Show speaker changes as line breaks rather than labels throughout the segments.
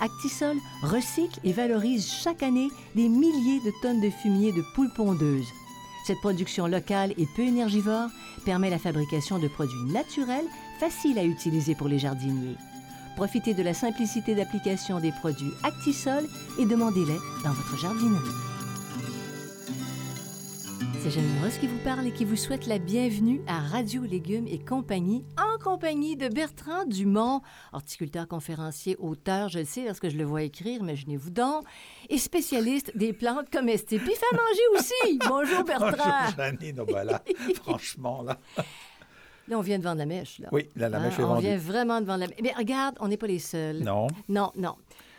Actisol recycle et valorise chaque année des milliers de tonnes de fumier de poules pondeuses. Cette production locale et peu énergivore permet la fabrication de produits naturels faciles à utiliser pour les jardiniers. Profitez de la simplicité d'application des produits Actisol et demandez-les dans votre jardinerie. C'est Janine Ross qui vous parle et qui vous souhaite la bienvenue à Radio Légumes et compagnie, en compagnie de Bertrand Dumont, horticulteur, conférencier, auteur, je le sais parce que je le vois écrire, imaginez-vous donc, et spécialiste des plantes comestibles. Puis fait manger aussi. Bonjour Bertrand.
Bonjour Janine, oh ben là, franchement là.
Là, on vient de vendre la mèche. Là.
Oui, là, la
Hein,
mèche est
On
vendue.
vient vraiment de vendre la mèche. Mais regarde, on n'est pas les seuls.
Non.
Non, non.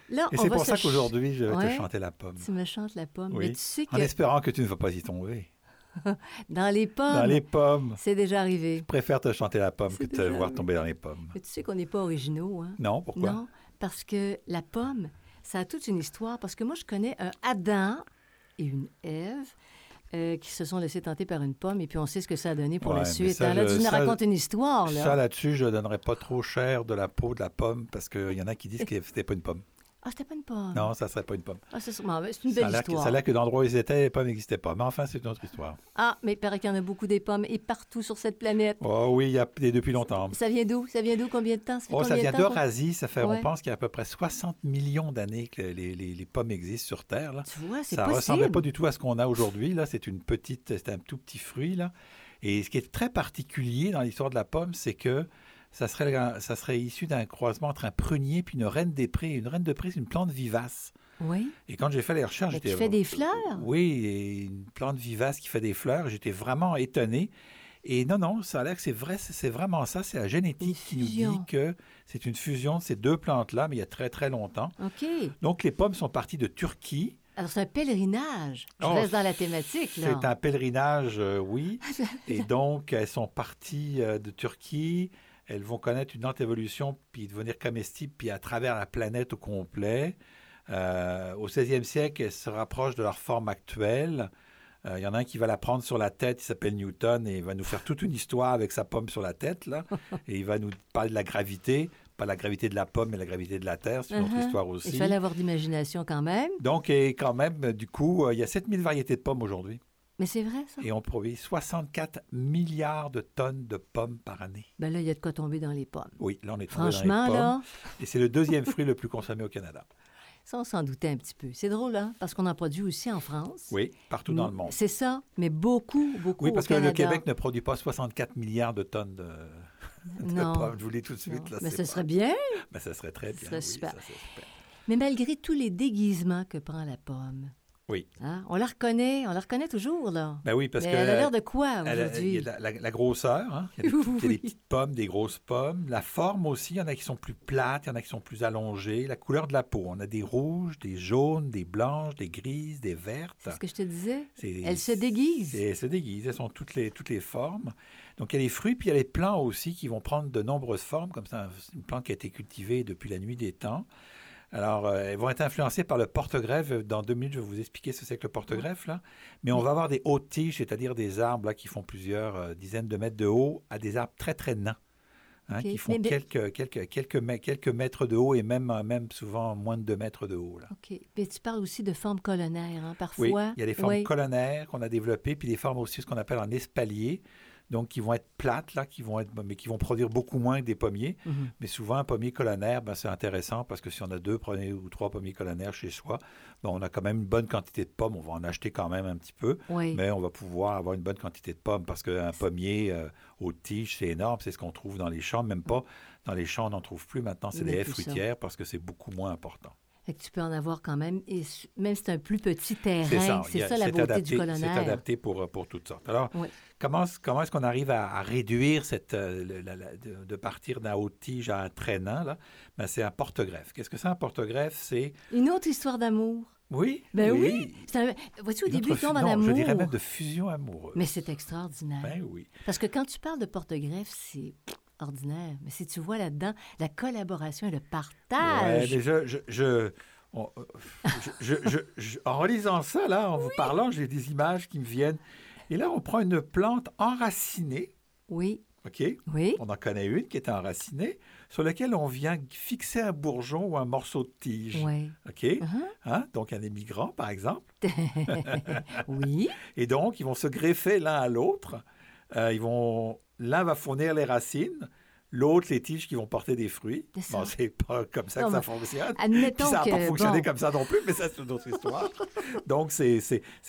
Là,
Et
on
c'est pour ça qu'aujourd'hui, je vais
Ouais.
te chanter la pomme.
Tu me chantes la pomme.
Oui.
Mais tu sais que
En espérant que tu ne vas pas y tomber.
dans les pommes,
Dans les pommes.
c'est déjà arrivé.
Je préfère te chanter la pomme que te voir
arrivé.
tomber dans les pommes.
Mais tu sais qu'on n'est pas originaux, hein?
Non, pourquoi?
Non, parce que la pomme, ça a toute une histoire. Parce que moi, je connais un Adam et une Ève euh, qui se sont laissés tenter par une pomme, et puis on sait ce que ça a donné pour
Ouais,
la suite.
ça,
hein? Là,
je-
tu nous racontes une histoire, là.
Ça, là-dessus, je ne donnerais pas trop cher de la peau de la pomme parce qu'il y en a qui disent que c'était pas une pomme.
Ah, c'était pas une pomme.
Non, ça serait pas une pomme.
Ah, c'est sûrement- c'est une
Ça
belle
que,
histoire.
ça a l'air que l'endroit où ils étaient, les pommes n'existaient pas. Mais enfin, c'est une autre histoire.
Ah, mais il paraît qu'il y en a beaucoup des pommes, et partout sur cette planète.
Oh oui, il y a et depuis longtemps.
Ça vient d'où? Ça vient d'où? Combien de temps? Ça fait
Oh, ça vient d'Eurasie. Ça fait,
Ouais.
on pense qu'il y a à peu près 60 millions d'années que les, les- les pommes existent sur Terre. Là.
Tu vois, c'est
Ça
possible.
ressemblait pas du tout à ce qu'on a aujourd'hui. Là, c'est une petite, c'est un tout petit fruit là. Et ce qui est très particulier dans l'histoire de la pomme, c'est que ça serait, ça serait issu d'un croisement entre un prunier puis une reine des prés. Une reine de prés, c'est une plante vivace.
Oui.
Et quand j'ai fait les recherches, j'étais
qui fait des fleurs?
Oui, et une plante vivace qui fait des fleurs. J'étais vraiment étonné. Et non, non, ça a l'air que c'est vrai, c'est vraiment ça. C'est la génétique qui nous
fusion.
dit que c'est une fusion de ces deux plantes-là, mais il y a très très longtemps.
OK.
Donc les pommes sont parties de Turquie.
Alors, c'est un pèlerinage. Je
Oh,
reste dans la thématique.
C'est un pèlerinage, euh, oui. Et donc, elles sont parties euh, de Turquie. Elles vont connaître une lente évolution, puis devenir comestibles, puis à travers la planète au complet. Euh, au 16e siècle, elles se rapprochent de leur forme actuelle. Euh, Il y en a un qui va la prendre sur la tête, il s'appelle Newton, et il va nous faire toute une histoire avec sa pomme sur la tête, là. Et il va nous parler de la gravité, pas la gravité de la pomme, mais la gravité de la Terre, c'est une autre
Uh-huh.
histoire aussi.
Il fallait avoir d'imagination quand même.
Donc, et quand même, du coup, euh, il y a 7000 variétés de pommes aujourd'hui.
Mais c'est vrai, ça.
Et on produit 64 milliards de tonnes de pommes par année.
Ben là, il y a de quoi tomber dans les pommes.
Oui, là, on est tombé
Franchement,
dans les pommes.
là,
Et c'est le deuxième fruit le plus consommé au Canada.
ça, on s'en doutait un petit peu. C'est drôle, hein? Parce qu'on en produit aussi en France.
Oui, partout dans le monde.
C'est ça, mais beaucoup, beaucoup
Oui, parce
au
que le. Québec ne produit pas 64 milliards de tonnes de, de
Non.
pommes. Je vous dis tout de
Non.
suite. Là,
Mais
c'est
ce
pas-
serait bien.
Ben, ça serait très
Ce
bien.
serait
oui,
super.
ça serait super.
Mais malgré tous les déguisements que prend la pomme,
Oui.
hein, on la reconnaît, on la reconnaît toujours, là.
Ben oui, parce
Mais
que.
elle a l'air de quoi aujourd'hui?
la, la- la grosseur, hein? il y a, des, petites- il y a des
Oui.
petites pommes, des grosses pommes. La forme aussi, il y en a qui sont plus plates, il y en a qui sont plus allongées. La couleur de la peau, on a des rouges, des jaunes, des blanches, des grises, des vertes.
C'est ce que je te disais.
C'est-
Elle se déguise.
Et elles se déguisent, elles sont toutes les, toutes les formes. Donc il y a les fruits, puis il y a les plants aussi qui vont prendre de nombreuses formes, comme ça, c'est une plante qui a été cultivée depuis la nuit des temps. Alors, euh, elles vont être influencées par le porte-greffe. Dans deux minutes, je vais vous expliquer ce que c'est que le porte-greffe. Là. Mais on va avoir des hautes tiges, c'est-à-dire des arbres là, qui font plusieurs euh, dizaines de mètres de haut, à des arbres très, très nains, hein, qui font
Mais-
quelques, quelques, quelques, quelques mètres de haut et même, euh, même souvent moins de deux mètres de haut. Là.
OK. Mais tu parles aussi de formes colonnaires, hein, parfois.
Oui, il y a des formes
Oui.
colonnaires qu'on a développées, puis des formes aussi, ce qu'on appelle en espalier. Donc qui vont être plates, là, qui vont être, mais qui vont produire beaucoup moins que des pommiers.
Mhm.
Mais souvent, un pommier colonnaire, ben, c'est intéressant parce que si on a deux premiers ou trois pommiers colonnaires chez soi, ben, on a quand même une bonne quantité de pommes. On va en acheter quand même un petit peu,
Oui.
mais on va pouvoir avoir une bonne quantité de pommes parce qu'un pommier euh, aux tiges, c'est énorme. C'est ce qu'on trouve dans les champs. Même pas dans les champs, on n'en trouve plus maintenant. C'est des haies
ça.
fruitières parce que c'est beaucoup moins important.
Fait que tu peux en avoir quand même, et même si c'est un plus petit
C'est
terrain,
ça.
c'est
a-
ça la
c'est
beauté
adapté-
du
C'est
colonnaire.
adapté pour, euh, pour toutes sortes. Alors,
Oui.
comment, comment est-ce qu'on arrive à, à réduire cette, euh, le- la- la- de, de partir d'un haut tige à un traînant? là? Ben, c'est un porte-greffe. Qu'est-ce que c'est un porte-greffe? C'est...
Une autre histoire d'amour.
Oui,
Ben oui. C'est un- Vois-tu, au
Une
début, il tombe en amour.
Je dirais même de fusion amoureuse.
Mais c'est extraordinaire.
Ben oui.
Parce que quand tu parles de porte-greffe, c'est ordinaire. Mais si tu vois là-dedans la collaboration et le
Ouais,
partage.
mais je, je, je- on- je- je- je- je- en relisant ça, là, en vous parlant, j'ai des images qui me viennent. Et là, on prend une plante enracinée,
Oui,
OK?
oui.
On en connaît une qui est enracinée, sur laquelle on vient fixer un bourgeon ou un morceau de tige.
Oui.
OK? Hein? Donc, un émigrant, par exemple.
oui.
Et donc, ils vont se greffer l'un à l'autre. Euh, ils vont... L'un va fournir les racines, l'autre les tiges qui vont porter des fruits. Bon, c'est pas comme ça
Non,
que ça fonctionne. Puis ça n'a pas fonctionné
bon,
comme ça non plus, mais ça, c'est une autre histoire. Donc, c'est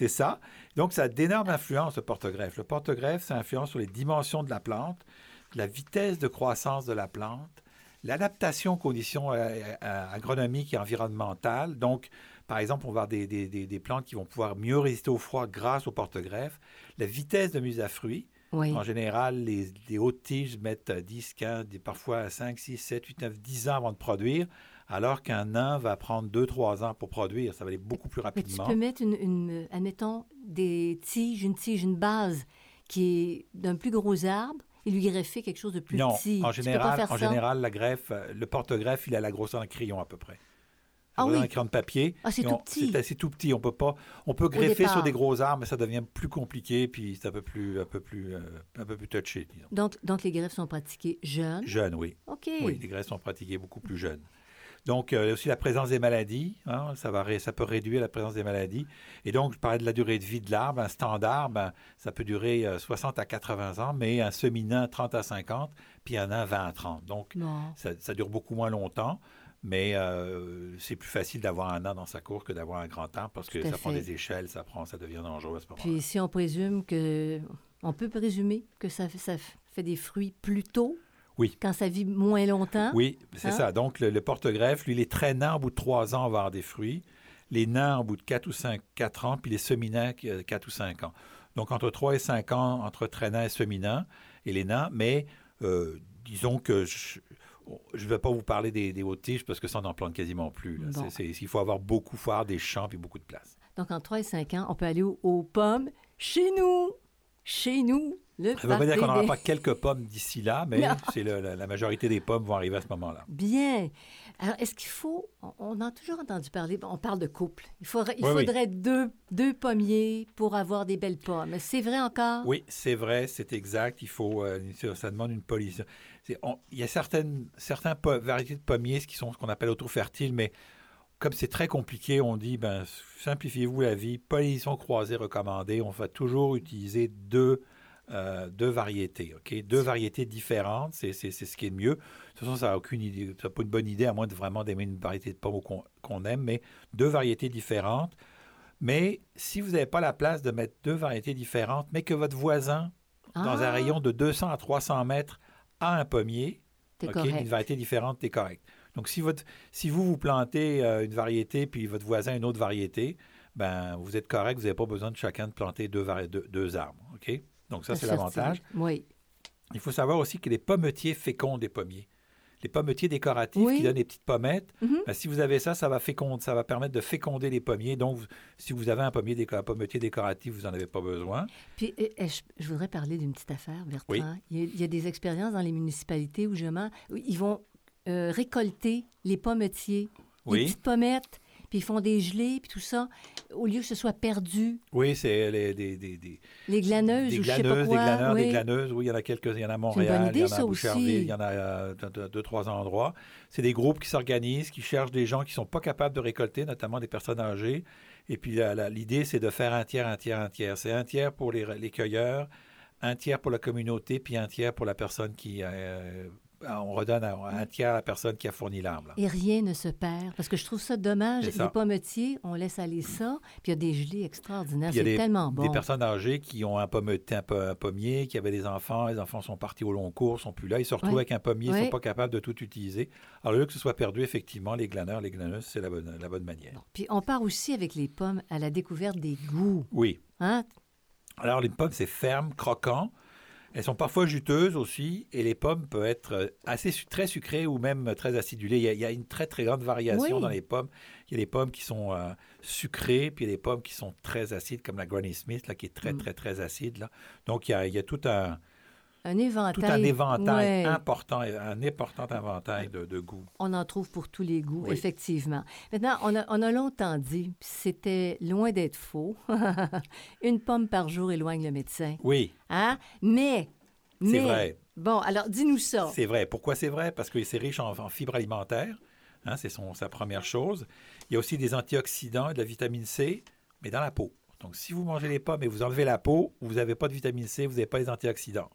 ça. Donc, ça a d'énormes influences, le porte-greffe. Le porte-greffe, ça influence sur les dimensions de la plante, la vitesse de croissance de la plante, l'adaptation aux conditions euh, euh, agronomiques et environnementales. Donc, par exemple, on va avoir des, des- des- des plantes qui vont pouvoir mieux résister au froid grâce au porte-greffe, la vitesse de mise à fruits.
Oui.
En général, les, les hautes tiges mettent 10, 15, des- parfois 5, 6, 7, 8, 9, 10 ans avant de produire, alors qu'un nain va prendre 2, 3 ans pour produire. Ça va aller beaucoup plus
Mais tu
rapidement.
peux mettre, une, une- admettons, des tiges, une tige, une base qui est d'un plus gros arbre et lui greffer quelque chose de plus
non,
petit.
en général, en
ça?
général, la greffe, euh, le porte-greffe, il a la grosseur d'un crayon à peu près.
Ah
Un
oui.
crayon de papier.
Ah, c'est tout petit.
C'est assez tout petit. On peut pas. On peut greffer sur des gros arbres, mais ça devient plus compliqué, puis c'est un peu plus, un peu plus, euh, un peu plus touché, disons.
Donc, donc, les greffes sont pratiquées jeunes?
Jeune, oui.
OK.
Oui, les greffes sont pratiquées beaucoup plus jeunes. Donc, euh, aussi la présence des maladies, hein, ça, va, ré- ça peut réduire la présence des maladies. Et donc, je parlais de la durée de vie de l'arbre. Un standard, ben, ça peut durer euh, 60 à 80 ans, mais un seminant 30 à 50, puis un an 20 à 30. Donc, ça dure beaucoup moins longtemps, mais euh, c'est plus facile d'avoir un an dans sa cour que d'avoir un grand arbre parce que ça prend des échelles, ça, prend, ça devient dangereux à ce moment-là.
Puis si on présume que... On peut présumer que ça, fait- ça fait des fruits plus tôt?
Oui.
Quand ça vit moins longtemps?
Oui, c'est
Hein?
ça. Donc, le, le porte-greffe, lui, les traînants, au bout de trois ans, on va avoir des fruits. Les nains, au bout de 4 ou 5, 4 ans, puis les seminants, 4 ou 5 ans. Donc, entre 3 et 5 ans, entre traînants et seminants, et les nains. Mais, euh, disons que je ne vais pas vous parler des, des hautes tiges parce que ça, on n'en plante quasiment plus. là.
Bon.
C'est- c'est- il faut avoir beaucoup, faut avoir des champs puis beaucoup de place.
Donc, en 3 et 5 ans, on peut aller aux, aux pommes chez nous. Chez nous. Le
Ça ne veut pas dire qu'on n'aura
des-
pas quelques pommes d'ici là, mais c'est le- la, la majorité des pommes vont arriver à ce moment-là.
Bien. Alors, est-ce qu'il faut... On, on a toujours entendu parler... on parle de couple. Il faudrait, il
Oui, oui.
faudrait Deux, deux pommiers pour avoir des belles pommes. C'est vrai encore?
Oui, c'est vrai, c'est exact. Il faut, euh, ça demande une pollution. Il y a certaines certains po- variétés de pommiers qui sont ce qu'on appelle autofertiles, mais comme c'est très compliqué, on dit ben simplifiez-vous la vie. Pollinisation croisée recommandée. On va toujours utiliser deux euh, deux variétés, ok, deux variétés différentes. C'est c'est- c'est ce qui est le mieux. De toute façon, ça n'a aucune idée, ça pas une bonne idée à moins de vraiment d'aimer une variété de pommes qu'on qu'on aime, mais deux variétés différentes. Mais si vous n'avez pas la place de mettre deux variétés différentes, mais que votre voisin dans un
Ah,
rayon de 200 à 300 mètres un pommier,
T'es
OK,
correct.
une variété différente, c'est correct. Donc, si, votre, si vous, vous plantez euh, une variété, puis votre voisin une autre variété, ben vous êtes correct, vous n'avez pas besoin de chacun de planter deux, deux, deux arbres. OK? Donc, ça, c'est l'avantage.
Oui.
Il faut savoir aussi que les pommetiers fécondent des pommiers. Les pommetiers décoratifs
Oui.
qui donnent des petites pommettes,
Mhm.
ben, si vous avez ça, ça va, féconde, ça va permettre de féconder les pommiers. Donc, vous- si vous avez un pommier déco- un pommetier décoratif, vous n'en avez pas besoin.
Puis, eh, je, je voudrais parler d'une petite affaire, Bertrand.
Oui.
Il, y a, il y a des expériences dans les municipalités où, justement, ils vont euh, récolter les pommetiers, les petites pommettes, puis ils font des gelées, puis tout ça, au lieu que ce soit perdu.
Oui, c'est les, des, des, des,
Les glaneuses
des
ou je sais pas
glaneuses,
quoi.
des glaneurs,
oui.
des glaneuses. Oui, il y en a quelques, il y en a à Montréal,
idée,
il y en a à Boucherville, il y en a euh, dans deux, trois endroits. C'est des groupes qui s'organisent, qui cherchent des gens qui sont pas capables de récolter, notamment des personnes âgées. Et puis l'idée, c'est de faire un tiers, un tiers, un tiers. C'est un tiers pour les, les cueilleurs, un tiers pour la communauté, puis un tiers pour la personne qui... Euh, on redonne un tiers à la personne qui a fourni l'arbre.
Et rien ne se perd. Parce que je trouve ça dommage. Les pommetiers, on laisse aller ça. Puis il y a des gelées extraordinaires. C'est tellement bon.
Des personnes âgées qui ont un, pommetier, un, pommier, qui avaient des enfants. Les enfants sont partis au long cours, sont plus là. Ils se retrouvent avec un pommier, ils ne sont pas capables de tout utiliser. Alors, au lieu que ce soit perdu, effectivement, les glaneurs, les glaneuses, c'est la bonne, la bonne manière.
Puis on part aussi avec les pommes à la découverte des goûts.
Oui.
Hein?
Alors, les pommes, c'est ferme, croquant. Elles sont parfois juteuses aussi, et les pommes peuvent être euh, assez très sucrées ou même très acidulées. Il y a, une très très grande variation dans les pommes. Il y a des pommes qui sont euh, sucrées, puis il y a des pommes qui sont très acides, comme la Granny Smith, là, qui est très mm. très très acide. Là. Donc il y a tout un,
un éventail.
Tout un éventail important, un important éventail de, de, goûts.
On en trouve pour tous les goûts, effectivement. Maintenant, on a, on a longtemps dit, c'était loin d'être faux, une pomme par jour éloigne le médecin.
Oui.
Hein? Mais...
C'est vrai.
Bon, alors dis-nous ça.
C'est vrai. Pourquoi c'est vrai? Parce que c'est riche en, fibres alimentaires. Hein, c'est sa première chose. Il y a aussi des antioxydants et de la vitamine C, mais dans la peau. Donc, si vous mangez les pommes et vous enlevez la peau, vous n'avez pas de vitamine C, vous n'avez pas les antioxydants.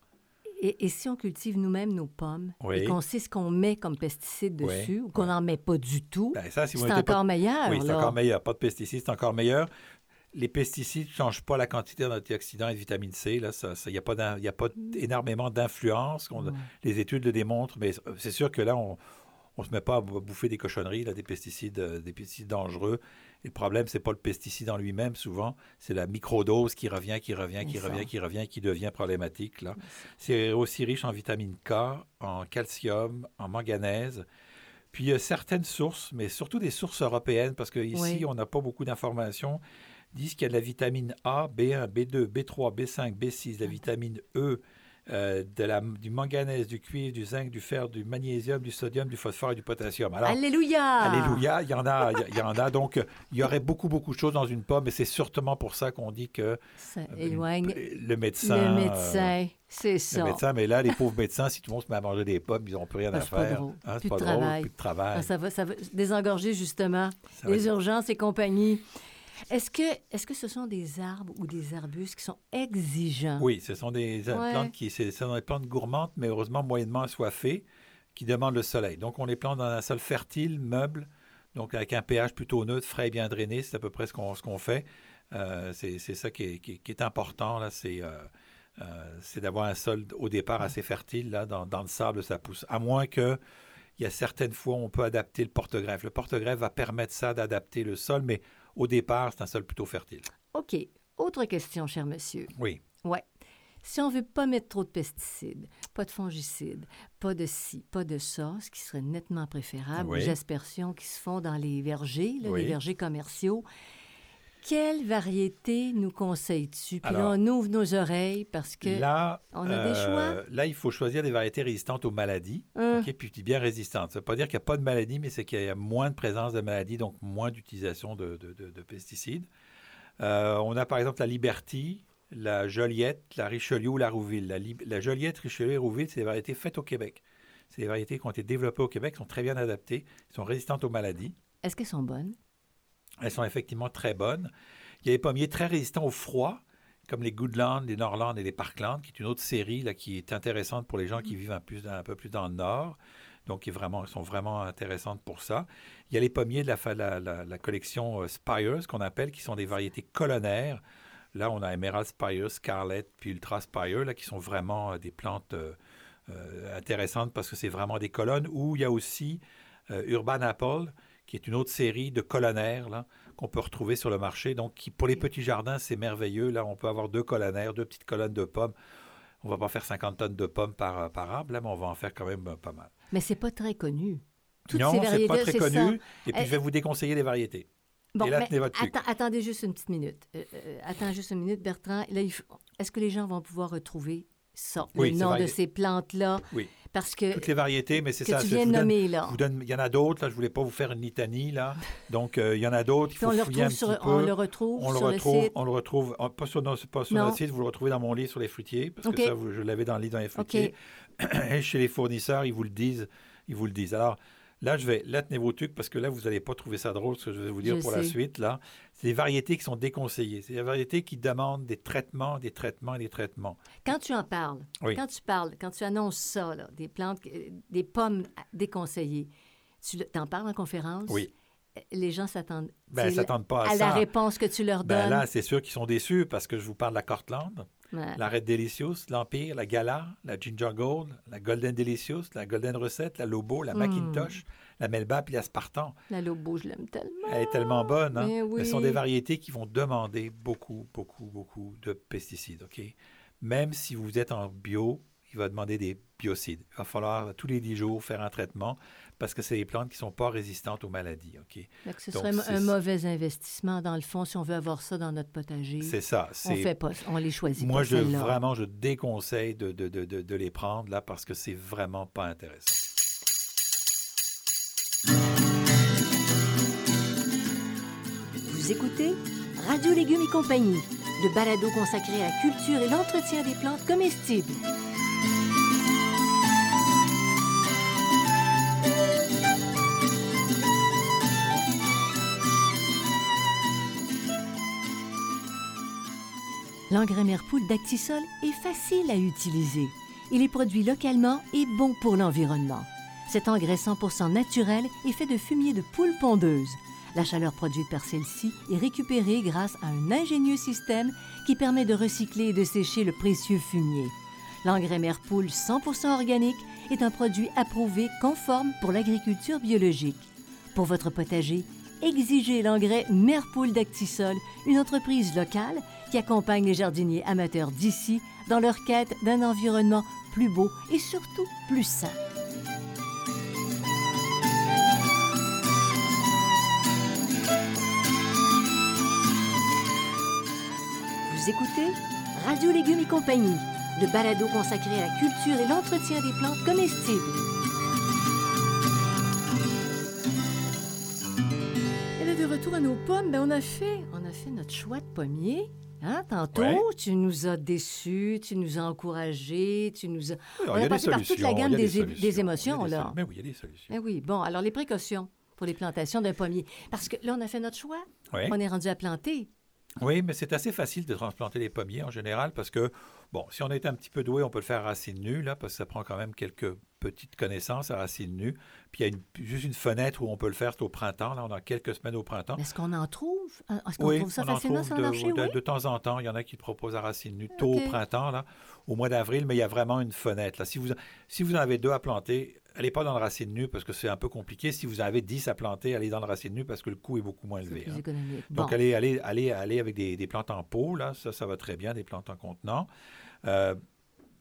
Et, si on cultive nous-mêmes nos pommes et qu'on sait ce qu'on met comme pesticides dessus ou qu'on n'en met pas du tout, ben, c'est encore meilleur.
Oui, c'est encore meilleur. Pas de pesticides, c'est encore meilleur. Les pesticides ne changent pas la quantité d'antioxydants et de vitamine C. Il n'y a pas, a pas énormément d'influence. Les études le démontrent, mais c'est sûr que là, on ne se met pas à bouffer des cochonneries, là, des, pesticides, euh, des pesticides dangereux le problème, c'est pas le pesticide en lui-même, souvent, c'est la microdose qui revient, qui revient, qui revient, qui revient, qui devient problématique. Là. C'est aussi riche en vitamine K, en calcium, en manganèse. Puis il y a certaines sources, mais surtout des sources européennes, parce qu'ici, on n'a pas beaucoup d'informations, disent qu'il y a de la vitamine A, B1, B2, B3, B5, B6, la vitamine E, euh, de la, du manganèse, du cuivre, du zinc, du fer, du magnésium, du sodium, du phosphore et du potassium.
alléluia!
Alléluia, il y en a, il y en a. Donc, il y aurait beaucoup, beaucoup de choses dans une pomme, et c'est sûrement pour ça qu'on dit que
ça euh, éloigne
le médecin.
Le médecin, c'est ça.
Le médecin, mais là, les pauvres médecins, si tout le monde se met à manger des pommes, ils n'ont plus rien à faire.
Hein, c'est pas, drôle, plus de travail. Ah, ça, va, ça va désengorger justement les urgences et compagnie. Est-ce que, est que ce sont des arbres ou des arbustes qui sont exigeants?
Oui, ce sont des plantes qui ce sont des plantes gourmandes, mais heureusement moyennement assoiffées, qui demandent le soleil. Donc, on les plante dans un sol fertile, meuble, donc avec un pH plutôt neutre, frais et bien drainé. C'est à peu près ce qu'on fait. Euh, c'est ça qui est, qui, est, important, là. C'est euh, euh, d'avoir un sol au départ assez fertile, là, dans, dans le sable, ça pousse. À moins que il y a certaines fois où on peut adapter le porte-greffe. Le porte-greffe va permettre ça d'adapter le sol, mais au départ, c'est un sol plutôt fertile.
OK. Autre question, cher monsieur.
Oui.
Oui. Si on ne veut pas mettre trop de pesticides, pas de fongicides, pas de ci, pas de ça, ce qui serait nettement préférable, les aspersions qui se font dans les vergers, les vergers commerciaux, quelle variété nous conseilles-tu? Puis là, on ouvre nos oreilles parce que
là,
on a des choix.
Euh, là, il faut choisir des variétés résistantes aux maladies, hein? puis bien résistantes. Ça ne veut pas dire qu'il n'y a pas de maladie, mais c'est qu'il y a moins de présence de maladies, donc moins d'utilisation de, pesticides. Euh, on a par exemple la Liberty, la Joliette, la Richelieu ou la Rouville. La, la Joliette, Richelieu et Rouville, c'est des variétés faites au Québec. C'est des variétés qui ont été développées au Québec, sont très bien adaptées, sont résistantes aux maladies.
Est-ce qu'elles sont bonnes?
Elles sont effectivement très bonnes. Il y a des pommiers très résistants au froid, comme les Goodland, les Norland et les Parkland, qui est une autre série là, qui est intéressante pour les gens qui vivent un, peu plus dans le nord. Donc, qui vraiment, sont vraiment intéressantes pour ça. Il y a les pommiers de la, la, collection euh, Spires, qu'on appelle, qui sont des variétés colonnaires. Là, on a Emerald Spire, Scarlet, puis Ultra Spire, là, qui sont vraiment euh, des plantes euh, intéressantes parce que c'est vraiment des colonnes. Ou il y a aussi Urban Apple, qui est une autre série de colonnaires qu'on peut retrouver sur le marché. Donc, qui, pour les petits jardins, c'est merveilleux. Là, on peut avoir deux colonnaires, deux petites colonnes de pommes. On va pas faire 50 tonnes de pommes par, par arbre, là, mais on va en faire quand même euh, pas mal.
Mais c'est pas très connu.
Toutes non, c'est pas très connu. Et puis, je vais vous déconseiller les variétés.
Bon, là, votre attendez juste une petite minute. Euh, euh, attends juste une minute, Bertrand. Est-ce que les gens vont pouvoir retrouver ça, le nom de ces plantes-là?
Oui.
Parce que,
Toutes les variétés, mais c'est ça.
Tu viens de nommer, là.
il y en a d'autres, là, je ne voulais pas vous faire une litanie, là. Donc, euh, il y en a d'autres,
on
le
retrouve
sur,
On le retrouve on sur le, site?
On le retrouve, pas sur, pas sur notre site, vous le retrouvez dans mon livre sur les fruitiers, parce que ça, je l'avais dans le livre dans les fruitiers. Et chez les fournisseurs, ils vous le disent. Ils vous le disent. Alors, Là, je vais, là, tenez vos trucs parce que là, vous n'allez pas trouver ça drôle, ce que je vais vous dire pour la suite. Là, c'est des variétés qui sont déconseillées. C'est des variétés qui demandent des traitements, des traitements, des traitements.
Quand tu en parles, quand tu parles, quand tu annonces ça, des plantes, des pommes déconseillées, tu en parles en conférence?
Oui
les gens s'attendent
ben, s'attendent pas à,
à la réponse que tu leur ben,
donnes. là, c'est sûr qu'ils sont déçus parce que je vous parle de la Cortland, la Red Delicious, l'Empire, la Gala, la Ginger Gold, la Golden Delicious, la Golden Recette, la Lobo, la hmm. Macintosh, la Melba puis la Spartan.
La Lobo, je l'aime tellement.
Elle est tellement bonne. Hein? Ce sont des variétés qui vont demander beaucoup, beaucoup, beaucoup de pesticides. OK? Même si vous êtes en bio, il va demander des biocides. Il va falloir tous les 10 jours faire un traitement parce que c'est des plantes qui ne sont pas résistantes aux maladies. OK?
Donc, ce serait un mauvais investissement, dans le fond, si on veut avoir ça dans notre potager.
C'est ça.
On fait pas, on les choisit
Moi, je, vraiment, je déconseille de, de, de, de, les prendre là parce que c'est vraiment pas intéressant.
Vous écoutez Radio Légumes et compagnie, le balado consacré à la culture et l'entretien des plantes comestibles. L'engrais Merpoule d'Actisol est facile à utiliser. Il est produit localement et bon pour l'environnement. Cet engrais 100% naturel est fait de fumier de poule pondeuse. La chaleur produite par celle-ci est récupérée grâce à un ingénieux système qui permet de recycler et de sécher le précieux fumier. L'engrais Merpoule 100% organique est un produit approuvé conforme pour l'agriculture biologique. Pour votre potager, exigez l'engrais Merpoule d'Actisol, une entreprise locale qui accompagne les jardiniers amateurs d'ici dans leur quête d'un environnement plus beau et surtout plus sain. Vous écoutez Radio Légumes et compagnie, le balado consacré à la culture et l'entretien des plantes comestibles. Et de retour à nos pommes, ben, on a fait, on a fait notre choix de pommier. Hein, tantôt, tu nous as déçus, tu nous as encouragés, tu nous as...
on a, passé par toute la gamme
des, émotions, là.
Mais oui, il y a des solutions.
Mais oui, bon, alors les précautions pour les plantations d'un pommier. Parce que là, on a fait notre choix. On est rendu à planter.
Oui, mais c'est assez facile de transplanter les pommiers en général parce que, bon, si on est un petit peu doué, on peut le faire à racine nue, là, parce que ça prend quand même quelques petites connaissances à racine nue. Puis il y a juste une fenêtre où on peut le faire, au printemps, là, on a quelques semaines au printemps.
Est-ce qu'on en trouve? Est-ce
qu'on trouve ça facilement sur le marché? De, de, temps en temps, il y en a qui le proposent à racine nue, tôt au printemps, là, au mois d'avril, mais il y a vraiment une fenêtre. Là. Si, vous, si vous en avez deux à planter, allez pas dans le racine nue parce que c'est un peu compliqué. Si vous avez 10 à planter, allez dans le racine nue parce que le coût est beaucoup moins élevé. Hein. Donc, allez, allez, allez, allez avec des, plantes en pot, là, ça, ça va très bien, des plantes en contenant. Euh,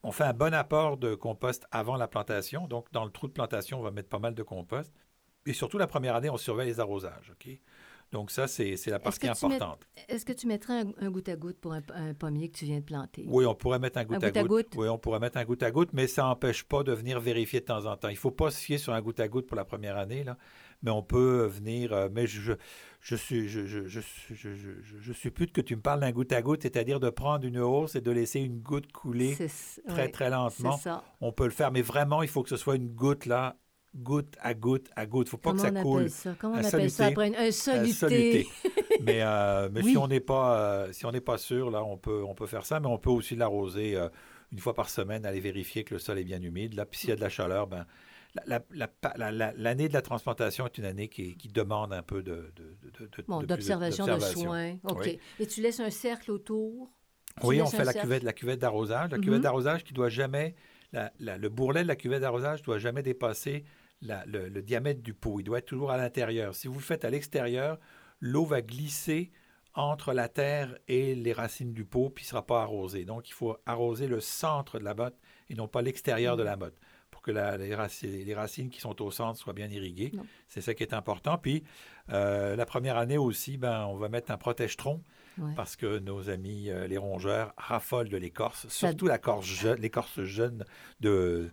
on fait un bon apport de compost avant la plantation. Donc, dans le trou de plantation, on va mettre pas mal de compost. Et surtout, la première année, on surveille les arrosages. OK? Donc ça, c'est la partie importante.
Est-ce que tu mettrais un, goutte à goutte pour un, pommier que tu viens de planter?
Oui, on pourrait mettre un goutte, à, goutte. Oui, on pourrait mettre un goutte à goutte, mais ça n'empêche pas de venir vérifier de temps en temps. Il ne faut pas se fier sur un goutte à goutte pour la première année, là, mais on peut venir... Euh, mais je, je, suis, je, je, je, je, suppute que tu me parles d'un goutte à goutte, c'est-à-dire de prendre une hausse et de laisser une goutte couler très, très lentement. Ça. On peut le faire, mais vraiment, il faut que ce soit une goutte, là, goutte à goutte à goutte. Il ne faut pas que ça coule.
Ça? Comment on appelle ça après un soluté?
mais euh, mais si on n'est pas euh, si on n'est pas sûr là, on peut on peut faire ça, mais on peut aussi l'arroser euh, une fois par semaine, aller vérifier que le sol est bien humide. Là, puis s'il y a de la chaleur, ben l'année de la transplantation est une année qui, qui demande un peu de,
d'observation, de, soins. OK. Et tu laisses un cercle autour?
oui, on fait la cuvette, la cuvette d'arrosage. La cuvette mm-hmm. d'arrosage qui doit jamais, le bourrelet de la cuvette d'arrosage doit jamais dépasser le, diamètre du pot. Il doit être toujours à l'intérieur. Si vous le faites à l'extérieur, l'eau va glisser entre la terre et les racines du pot, puis ne sera pas arrosée. Donc, il faut arroser le centre de la botte et non pas l'extérieur de la botte que les, racines, qui sont au centre soient bien irriguées. C'est ça qui est important. Puis, euh, la première année aussi, ben, on va mettre un protège-tronc parce que nos amis, euh, les rongeurs, raffolent de l'écorce, surtout l'écorce jeune de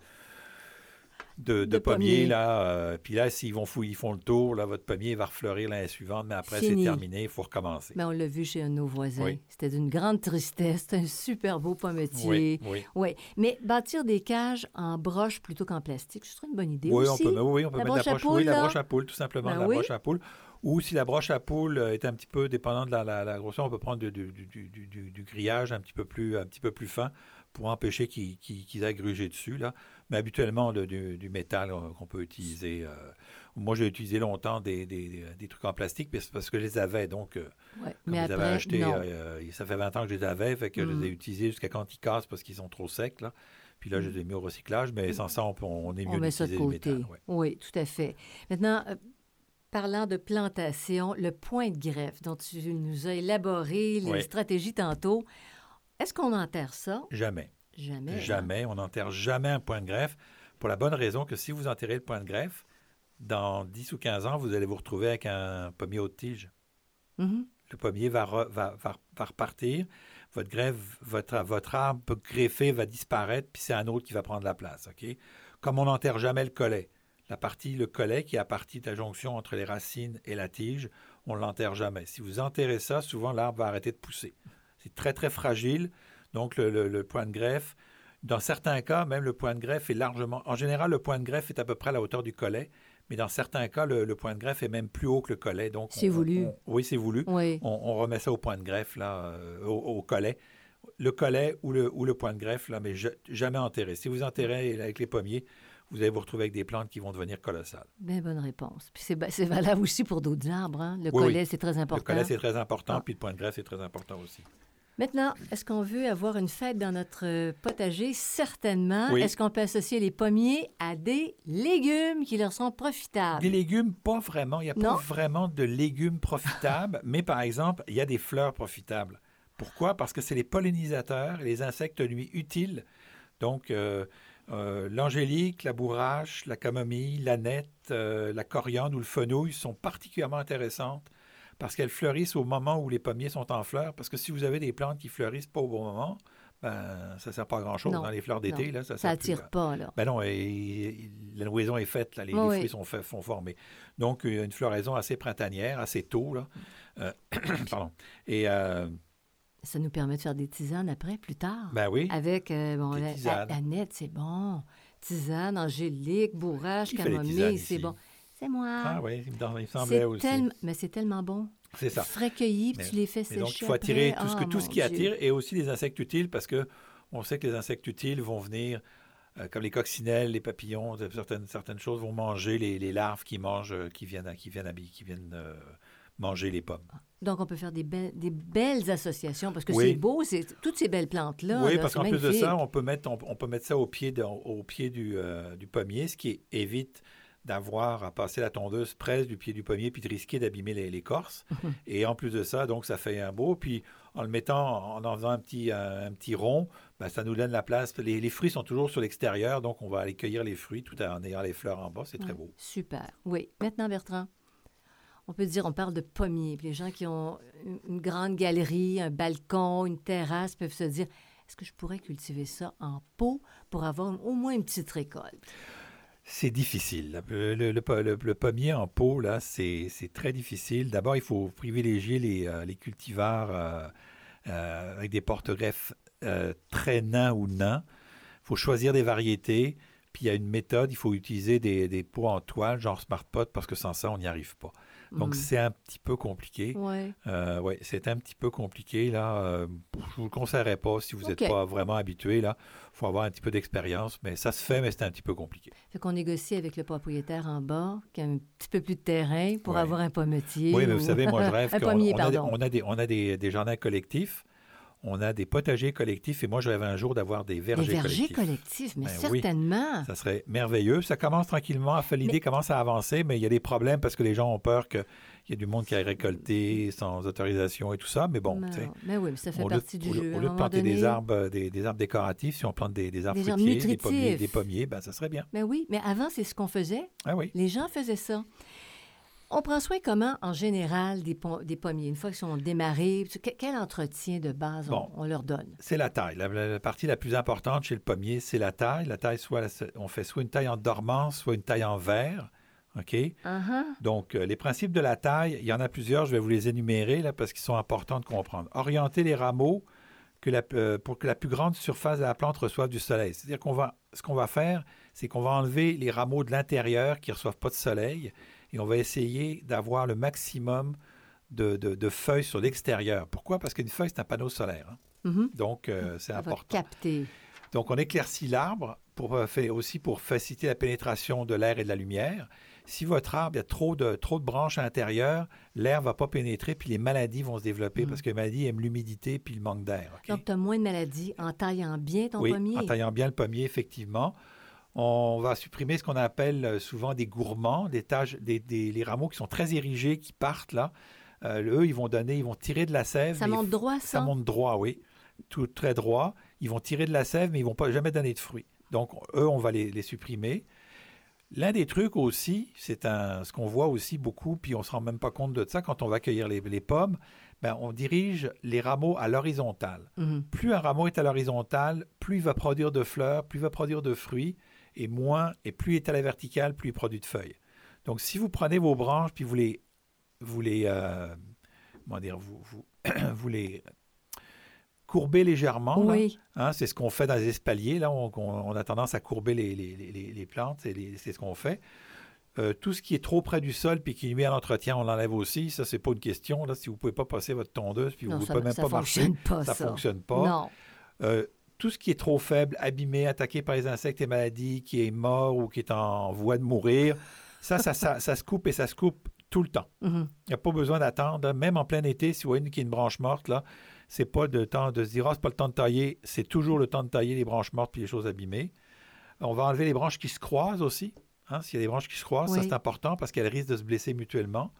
de,
De
pommiers,
pommiers.
là. euh, puis là, s'ils vont fouiller, ils font le tour, là, votre pommier va refleurir l'année suivante, mais après, c'est terminé, il faut recommencer.
Mais on l'a vu chez un de nos voisins.
Oui.
C'était d'une grande tristesse. C'était un super beau pommetier.
Oui, oui.
Oui. Mais bâtir des cages en broche plutôt qu'en plastique, je trouve une bonne idée
Oui,
aussi.
on peut, oui, on peut
La
mettre
broche
la
à
broche,
poule,
oui, la broche à poule, tout simplement,
Ben
la broche à poule. Ou si la broche à poule euh, est un petit peu dépendante de la, la- la grosseur, on peut prendre du, du- du- du- du- du grillage un petit peu plus, un petit peu plus fin pour empêcher qu'ils qu'ils aillent gruger dessus. Là. Mais habituellement, le- du, du métal euh, qu'on peut utiliser. euh, moi, j'ai utilisé longtemps des, des- des- trucs en plastique parce parce que je les avais. Donc, euh,
Ouais.
comme
Mais
je les
après,
avais achetés,
non.
euh, ça fait 20 ans que je les avais, fait que je
Mm.
les ai utilisés jusqu'à quand ils cassent parce qu'ils sont trop secs. Là. Puis là, je les ai mis au recyclage, mais sans ça, on, peut- on est
on
mieux
met ça de
d'utiliser le métal. ouais.
Oui, tout à fait. Maintenant, parlant de plantation, le point de greffe dont tu nous as élaboré les
Oui.
stratégies tantôt, est-ce qu'on enterre ça?
Jamais.
Jamais. hein?
Jamais. On n'enterre jamais un point de greffe pour la bonne raison que si vous enterrez le point de greffe, dans 10 ou 15 ans, vous allez vous retrouver avec un pommier haute tige.
Mhm.
Le pommier va, re- va, va, va repartir. Votre, greffe, votre, votre arbre greffé va disparaître, puis c'est un autre qui va prendre la place. Comme on n'enterre jamais le collet, la partie, le collet qui est la partie de la jonction entre les racines et la tige, on ne l'enterre jamais. Si vous enterrez ça, souvent l'arbre va arrêter de pousser. C'est très, très fragile. Donc, le, le- le point de greffe, dans certains cas, même le point de greffe est largement. En général, le point de greffe est à peu près à la hauteur du collet, mais dans certains cas, le, le point de greffe est même plus haut que le collet. Donc,
C'est voulu.
on- oui, c'est voulu.
Oui.
On, on remet ça au point de greffe, là, euh, au, au collet. Le collet ou le, ou le point de greffe, là, mais ja- jamais enterré. Si vous enterrez avec les pommiers, vous allez vous retrouver avec des plantes qui vont devenir colossales.
Bien bonne réponse. Puis c'est, valable aussi pour d'autres arbres. hein. Le
Oui,
collet,
oui.
c'est très
Le
important.
collet, c'est très important,
Ah.
puis le point de greffe, c'est très important aussi.
Maintenant, est-ce qu'on veut avoir une fête dans notre euh, potager? Certainement.
Oui.
Est-ce qu'on peut associer les pommiers à des légumes qui leur sont profitables?
Des légumes, pas vraiment. Il n'y a
Non?
pas vraiment de légumes profitables, mais par exemple, il y a des fleurs profitables. Pourquoi? Parce que c'est les pollinisateurs et les insectes nuits utiles. Donc, euh, euh, l'angélique, la bourrache, la camomille, la nette, euh, la coriandre ou le fenouil sont particulièrement intéressantes parce qu'elles fleurissent au moment où les pommiers sont en fleurs. Parce que si vous avez des plantes qui fleurissent pas au bon moment, ben, ça ne sert pas à grand-chose. Dans les fleurs d'été, là, ça plus
attire pas, là.
ben non, et- et la nourrisson est faite, là, les,
Oui,
les
oui.
fruits sont, faits- sont formés. Donc, euh, une floraison assez printanière, assez tôt. Là. Euh, pardon. Et, euh,
Ça nous permet de faire des tisanes après, plus tard.
ben oui,
Avec, euh, bon, la, Annette, c'est bon. Tisane, angélique, bourrage, camomille, c'est bon. C'est moi.
ah oui, il me, semblait aussi.
Mais c'est tellement bon.
C'est ça.
Frais cueillis, puis tu les fais sécher
donc, il faut attirer
après.
tout ce, que,
Ah,
tout ce qui
Dieu.
attire et aussi les insectes utiles parce que on sait que les insectes utiles vont venir, euh, comme les coccinelles, les papillons, certaines, certaines choses vont manger les, les larves qui mangent, euh, qui viennent, qui viennent, qui viennent euh, manger les pommes.
Donc, on peut faire des, belles- des belles associations parce que
Oui.
c'est beau, c'est toutes ces belles plantes-là.
oui,
là,
parce qu'en plus de ça, on peut mettre, on, on peut mettre ça au pied, de- au pied du, du pommier, ce qui évite d'avoir à passer la tondeuse près du pied du pommier puis de risquer d'abîmer l'écorce. Et en plus de ça, donc ça fait un beau. Puis en le mettant, en en faisant un petit, un, un petit rond, ben, ça nous donne la place. Les, les fruits sont toujours sur l'extérieur, donc on va aller cueillir les fruits tout en ayant les fleurs en bas. C'est très beau.
Super. Oui. Maintenant, Bertrand, on peut dire, on parle de pommiers. Puis les gens qui ont une grande galerie, un balcon, une terrasse peuvent se dire est-ce que je pourrais cultiver ça en pot pour avoir au moins une petite récolte?
C'est difficile. Le, le- le po- le- le pommier en pot, là, c'est très difficile. D'abord, il faut privilégier les, euh, cultivars euh, euh, avec des porte-greffes très nains ou nains. Il faut choisir des variétés. Puis il y a une méthode, il faut utiliser des, des pots en toile, genre Smart Pot, parce que sans ça, on n'y arrive pas. Donc
Mm.
c'est un petit peu compliqué.
Ouais.
Euh, ouais, c'est un petit peu compliqué là. Euh, je vous le conseillerais pas si vous n'êtes pas vraiment habitué là. Il faut avoir un petit peu d'expérience, mais ça se fait, mais c'est un petit peu compliqué.
Fait qu'on négocie avec le propriétaire en bas qui a un petit peu plus de terrain pour
Ouais.
avoir un pommetier.
Oui, mais vous
ou-
savez, moi, je rêve qu'on on a, des- on a des, on a des, des jardins collectifs, on a des potagers collectifs, et moi, je rêve un jour d'avoir des
Des
vergers,
vergers
collectifs.
collectifs, mais
Ben oui.
certainement.
Ça serait merveilleux. Ça commence tranquillement, à faire l'idée
Mais-
commence à avancer, mais il y a des problèmes parce que les gens ont peur qu'il y ait du monde qui aille récolter sans autorisation et tout ça. Mais bon,
Non,
tu sais,
mais oui, mais ça fait
lieu,
partie du
au
jeu.
au lieu de planter des arbres, des, des arbres décoratifs, si on plante des, des arbres
Des arbres
fruitiers, des pommiers, des pommiers, ben, ça serait bien.
Mais oui, mais avant, c'est ce qu'on faisait.
Ah oui.
Les gens faisaient ça. On prend soin comment, en général, des, des pommiers? Une fois qu'ils sont démarrés, quel entretien de base on, leur donne?
C'est la taille. La, partie la plus importante chez le pommier, c'est la taille. La taille, soit on fait soit une taille en dormance, soit une taille en verre. OK?
Uh-huh.
Donc, euh, les principes de la taille, il y en a plusieurs. Je vais vous les énumérer là, parce qu'ils sont importants de comprendre. Orienter les rameaux que euh, pour que la plus grande surface de la plante reçoive du soleil. C'est-à-dire qu'on va, ce qu'on va faire, c'est qu'on va enlever les rameaux de l'intérieur qui ne reçoivent pas de soleil et on va essayer d'avoir le maximum de, feuilles sur l'extérieur. Pourquoi? Parce qu'une feuille, c'est un panneau solaire. Hein.
Mm-hmm.
Donc, euh, c'est important.
capter.
Donc, on éclaircit l'arbre pour, euh, aussi pour faciliter la pénétration de l'air et de la lumière. Si votre arbre a trop de, trop de branches à l'intérieur, l'air ne va pas pénétrer, puis les maladies vont se développer mm. parce que les maladies aiment l'humidité puis le manque d'air.
Donc, tu as moins de maladies en taillant bien ton
oui,
pommier?
en taillant bien le pommier, effectivement. On va supprimer ce qu'on appelle euh, souvent des gourmands, des tâches, des, les rameaux qui sont très érigés, qui partent là. Euh, eux, ils vont donner, ils vont tirer de la sève.
Ça monte droit, ça?
Ça? monte droit, oui. Tout très droit. Ils vont tirer de la sève, mais ils vont pas jamais donner de fruits. Donc, eux, on va les, supprimer. L'un des trucs aussi, c'est ce qu'on voit aussi beaucoup, puis on ne se rend même pas compte de ça quand on va cueillir les, pommes, ben, on dirige les rameaux à l'horizontale.
Mm-hmm.
Plus un rameau est à l'horizontale, plus il va produire de fleurs, plus il va produire de fruits, et moins, et plus il est à la verticale, plus il produit de feuilles. Donc, si vous prenez vos branches, puis vous les, vous les, euh, comment dire, vous, vous, vous les courbez légèrement.
Oui.
Hein, c'est ce qu'on fait dans les espaliers. Là, on, a tendance à courber les, les, les, plantes, c'est ce qu'on fait. Euh, tout ce qui est trop près du sol puis qui nuit à l'entretien, on l'enlève aussi. Ça, c'est pas une question. Là, si vous pouvez pas passer votre tondeuse puis vous ne pouvez même pas marcher,
pas,
ça ne fonctionne pas.
Non.
Euh, tout ce qui est trop faible, abîmé, attaqué par les insectes et maladies, qui est mort ou qui est en voie de mourir, ça, ça, ça, se coupe et ça se coupe tout le temps.
Mm-hmm.
Il n'y a pas besoin d'attendre. Même en plein été, si vous voyez qu'il y a une branche morte, là, c'est pas de temps de se dire, ah, c'est pas le temps de tailler. C'est toujours le temps de tailler les branches mortes puis les choses abîmées. On va enlever les branches qui se croisent aussi. Hein, S'il y a des branches qui se croisent, ça c'est important parce qu'elles risquent de se blesser mutuellement.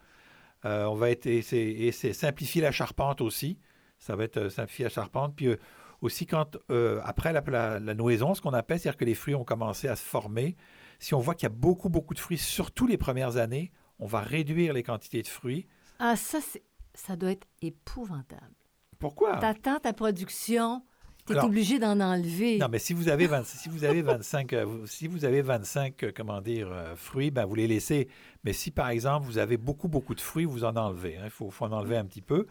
Euh, on va être, et c'est simplifier la charpente aussi. Ça va être euh, simplifier la charpente. Puis euh, aussi, quand, euh, après la, noison, ce qu'on appelle, c'est-à-dire que les fruits ont commencé à se former, si on voit qu'il y a beaucoup, beaucoup de fruits, surtout les premières années, on va réduire les quantités de fruits.
Ah, ça, ça doit être épouvantable.
Pourquoi?
Tu attends ta production, tu es obligé d'en enlever.
Non, mais si vous avez, si vous avez 25, euh, si vous avez 25 euh, comment dire, fruits, ben vous les laissez. Mais si, par exemple, vous avez beaucoup, beaucoup de fruits, vous en enlevez. Hein. Il faut, faut, en enlever un petit peu.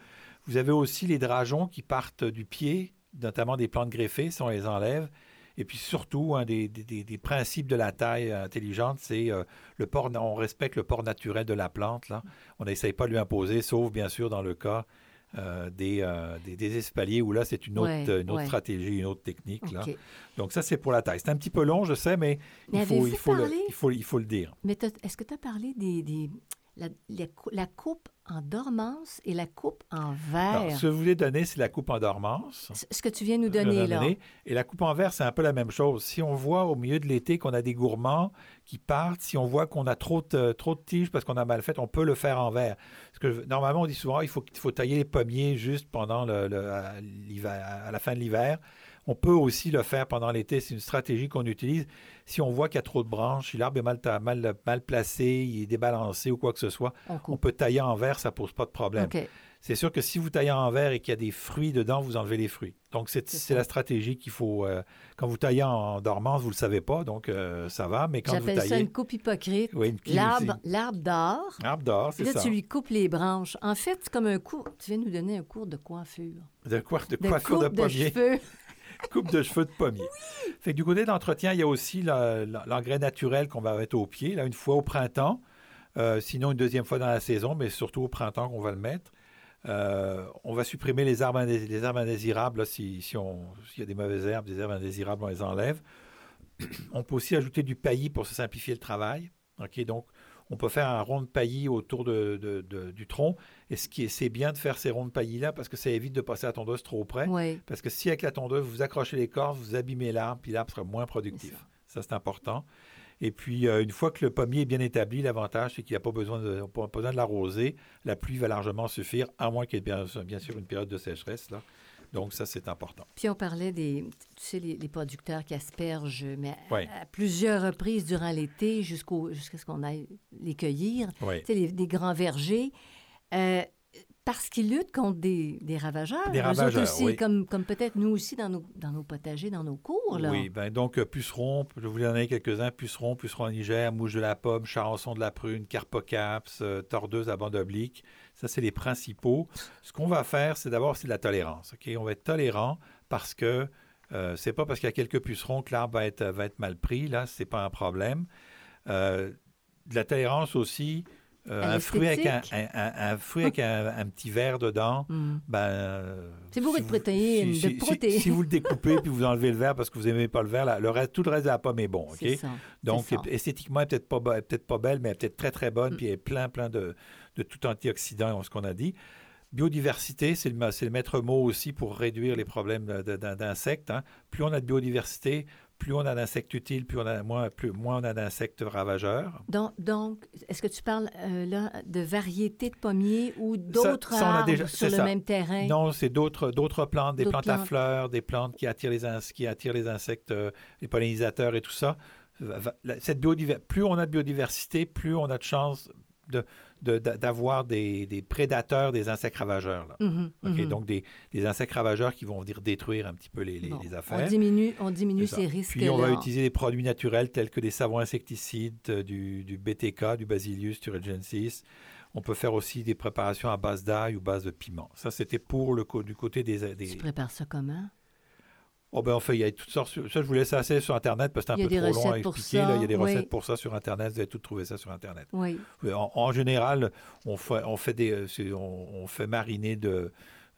Vous avez aussi les drageons qui partent du pied notamment des plantes greffées, si on les enlève. Et puis surtout, un des, principes de la taille intelligente, c'est euh, le port. On respecte le port naturel de la plante. Là. On n'essaye pas de lui imposer, sauf bien sûr dans le cas euh, euh, des, des, espaliers où là, c'est une autre, autre stratégie, une autre technique. Là. Donc ça, c'est pour la taille. C'est un petit peu long, je sais, mais, il, faut, il, faut le, il, faut, il faut le dire.
Mais est-ce que tu as parlé des, la, la, coupe en dormance et la coupe en verre.
ce que je voulais donner, c'est la coupe en dormance.
Ce que tu viens nous donner là.
Et la coupe en verre, c'est un peu la même chose. Si on voit au milieu de l'été qu'on a des gourmands qui partent, si on voit qu'on a trop de, trop de tiges parce qu'on a mal fait, on peut le faire en verre. Parce que normalement, on dit souvent il faut, il faut tailler les pommiers juste pendant à la fin de l'hiver. On peut aussi le faire pendant l'été. C'est une stratégie qu'on utilise. Si on voit qu'il y a trop de branches, si l'arbre est mal, mal, mal, placé, il est débalancé ou quoi que ce soit, on, peut tailler en verre, ça ne pose pas de problème. C'est sûr que si vous taillez en verre et qu'il y a des fruits dedans, vous enlevez les fruits. Donc, c'est la stratégie qu'il faut. Euh, quand vous taillez en dormance, vous ne le savez pas, donc euh, ça va. Mais quand vous taillez.
ça une coupe hypocrite. l'arbre, l'arbre d'or.
L'arbre d'or, c'est ça.
Là, tu lui coupes les branches. En fait, c'est comme un cours. Tu viens nous donner un cours de coiffure.
De quoi De, coiffure de, de cheveux. Coupe de cheveux de pommier. Fait du côté d'entretien, il y a aussi l'engrais naturel qu'on va mettre au pied, là, une fois au printemps, euh, sinon une deuxième fois dans la saison, mais surtout au printemps qu'on va le mettre. Euh, on va supprimer les arbres, les arbres indésirables, si, s'il y a des mauvaises herbes, des herbes indésirables, on les enlève. On peut aussi ajouter du paillis pour se simplifier le travail. Donc, on peut faire un rond de paillis autour du tronc. Et ce qui est, c'est bien de faire ces ronds de paillis-là parce que ça évite de passer la tondeuse trop près. Parce que si avec la tondeuse, vous accrochez les cordes, vous abîmez l'arbre, puis l'arbre sera moins productif. Ça, c'est important. Et puis, euh, une fois que le pommier est bien établi, l'avantage, c'est qu'il n'y a pas besoin de, pas besoin de l'arroser. La pluie va largement suffire, à moins qu'il y ait bien, sûr une période de sécheresse. Là. Donc, ça, c'est important.
Puis on parlait des, tu sais, les, les producteurs qui aspergent, mais à, plusieurs reprises durant l'été jusqu'au, jusqu'à ce qu'on aille les cueillir.
Oui.
Tu sais, les- des grands vergers. euh, parce qu'ils luttent contre des, des ravageurs.
Des ravageurs,
aussi,
oui.
comme, comme peut-être nous aussi dans nos, dans nos potagers, dans nos cours. Là.
Oui, ben donc euh, puceron, je vous en donner quelques-uns, puceron, puceron en Niger, mouche de la pomme, charançon de la prune, carpocaps, euh, tordeuse à bande oblique. Ça, c'est les principaux. Ce qu'on va faire, c'est d'abord, c'est de la tolérance. ok? On va être tolérant parce que euh, c'est pas parce qu'il y a quelques pucerons que l'arbre va être, va être mal pris. Là, c'est pas un problème. Euh, de la tolérance aussi, euh, un fruit avec, un, fruit avec un, un petit verre dedans,
Hmm.
ben,
C'est bourré de
vous-
protéines,
si,
de
si-
protéines.
si vous le découpez puis vous enlevez le verre parce que vous n'aimez pas le verre, là, le reste, tout le reste de la pomme est bon. ok?
C'est ça.
Donc, esthétiquement, elle peut-être pas, peut-être pas belle, mais elle est peut-être très, très bonne,
Mm.
puis elle est plein, plein de, de tout antioxydants, ce qu'on a dit. Biodiversité, c'est le, le maître mot aussi pour réduire les problèmes d'insectes. hein. Plus on a de biodiversité, plus on a d'insectes utiles, plus on a, moins, plus, moins on a d'insectes ravageurs.
Donc, donc, est-ce que tu parles euh, là de variétés de pommiers ou d'autres arbres
déjà-
sur le
ça.
même terrain?
Non, c'est d'autres, d'autres plantes, des plantes, à fleurs, des plantes qui attirent les, ins- qui attirent les insectes, euh, les pollinisateurs et tout ça. Cette plus on a de biodiversité, plus on a de chances de, de- d'avoir des, des prédateurs des insectes ravageurs. là.
Mhm,
OK?
mhm.
Donc, des, des insectes ravageurs qui vont venir détruire un petit peu les, les-
Bon,
les
on
affaires.
diminue, on diminue ces risques
Puis, on va utiliser des produits naturels tels que des savons insecticides, euh, du, du BTK, du Bacillus thuringiensis. On peut faire aussi des préparations à base d'ail ou base de piment. Ça, c'était pour le du côté des... des...
Tu prépares ça comment?
Oh ben, on fait, il y a toutes sortes. Ça, je vous laisse assez sur Internet parce que c'est un peu trop long à expliquer. là. Il y a des
oui.
recettes pour ça sur Internet. Vous allez tout trouver ça sur Internet.
Oui.
En, en général, on fait, on fait, des, euh, on, on fait mariner de,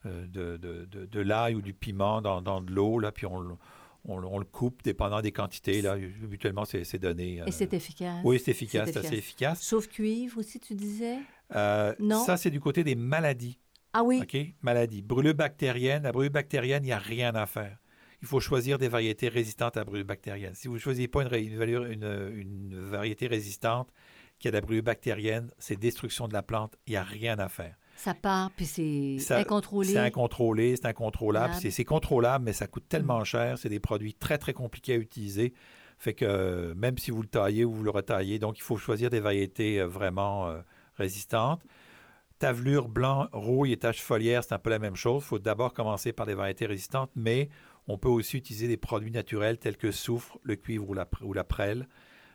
euh, de, de, de- de l'ail ou du piment dans, dans de l'eau, là, puis on, le- on, le- on le coupe dépendant des quantités. Là. Habituellement, c'est donné. euh,
Et c'est efficace.
Oui, c'est efficace,
C'est
assez efficace.
Sauf cuivre aussi, tu disais?
Euh,
Non?
Ça, c'est du côté des maladies.
Ah oui.
OK? Maladie. Brûlure bactérienne. La brûlure bactérienne, il n'y a rien à faire. Il faut choisir des variétés résistantes à la brûlure bactérienne. Si vous ne choisissez pas une, ré- une valeur- une- une variété résistante qui a de la brûlure bactérienne, c'est destruction de la plante. Il n'y a rien à faire.
Ça part, puis c'est incontrôlé.
C'est incontrôlé, c'est incontrôlable.
Contrôlable.
C'est contrôlable, mais ça coûte tellement cher. C'est des produits très, très compliqués à utiliser. Fait que euh, même si vous le taillez ou vous le retaillez, donc il faut choisir des variétés euh, vraiment euh, résistantes. Tavelure, blanc, rouille et taches foliaires, c'est un peu la même chose. Il faut d'abord commencer par des variétés résistantes, mais on peut aussi utiliser des produits naturels tels que soufre, le cuivre ou la, ou la prêle.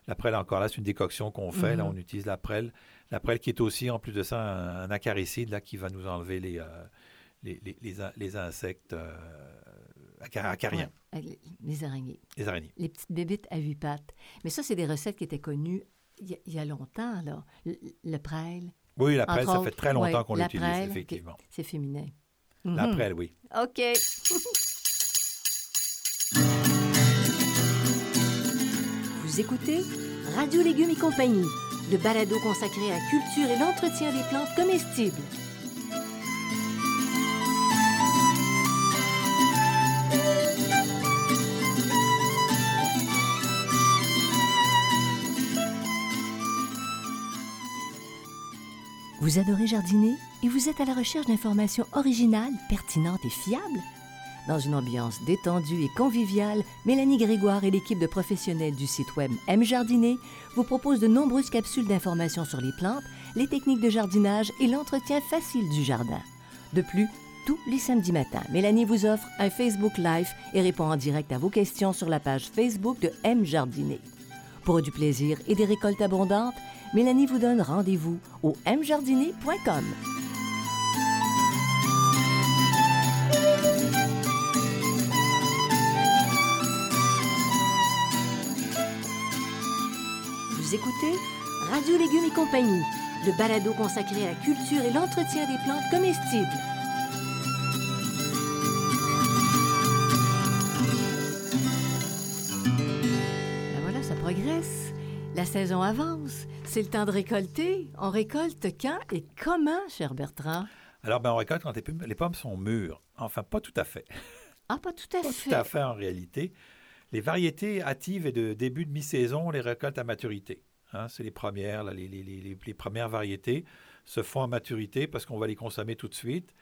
La prêle, encore là, c'est une décoction qu'on fait. Là,
Mhm.
on utilise la prêle. La prêle qui est aussi, en plus de ça, un, un acaricide là, qui va nous enlever les, euh, les, les- les in- les insectes euh, acar- acariens,
Ouais, les- araignées.
les araignées.
Les petites bébites à huit pattes. Mais ça, c'est des recettes qui étaient connues il y a, il y a longtemps, là. Le, le prêle,
Oui, la prêle, ça fait très longtemps
ouais,
qu'on l'utilise, effectivement.
c'est féminin.
La
Mhm.
prêle, oui.
OK. Écoutez Radio Légumes et compagnie, le balado consacré à la culture et l'entretien des plantes comestibles. Vous adorez jardiner et vous êtes à la recherche d'informations originales, pertinentes et fiables? Dans une ambiance détendue et conviviale, Mélanie Grégoire et l'équipe de professionnels du site web M Jardiner vous proposent de nombreuses capsules d'informations sur les plantes, les techniques de jardinage et l'entretien facile du jardin. De plus, tous les samedis matins, Mélanie vous offre un Facebook Live et répond en direct à vos questions sur la page Facebook de M Jardiner. Pour du plaisir et des récoltes abondantes, Mélanie vous donne rendez-vous au mjardiner.com. Vous écoutez Radio Légumes et compagnie, le balado consacré à la culture et l'entretien des plantes comestibles. Ben voilà, ça progresse. La saison avance. C'est le temps de récolter. On récolte quand et comment, cher Bertrand?
Alors, ben, on récolte quand les pommes, les pommes sont mûres. Enfin, pas tout à fait.
Ah, pas tout à
Pas
fait.
tout à fait en réalité. Les variétés hâtives et de début de mi-saison, on les récolte à maturité. Hein, c'est les premières, là, les, les- les- les- les premières variétés se font à maturité parce qu'on va les consommer tout de suite.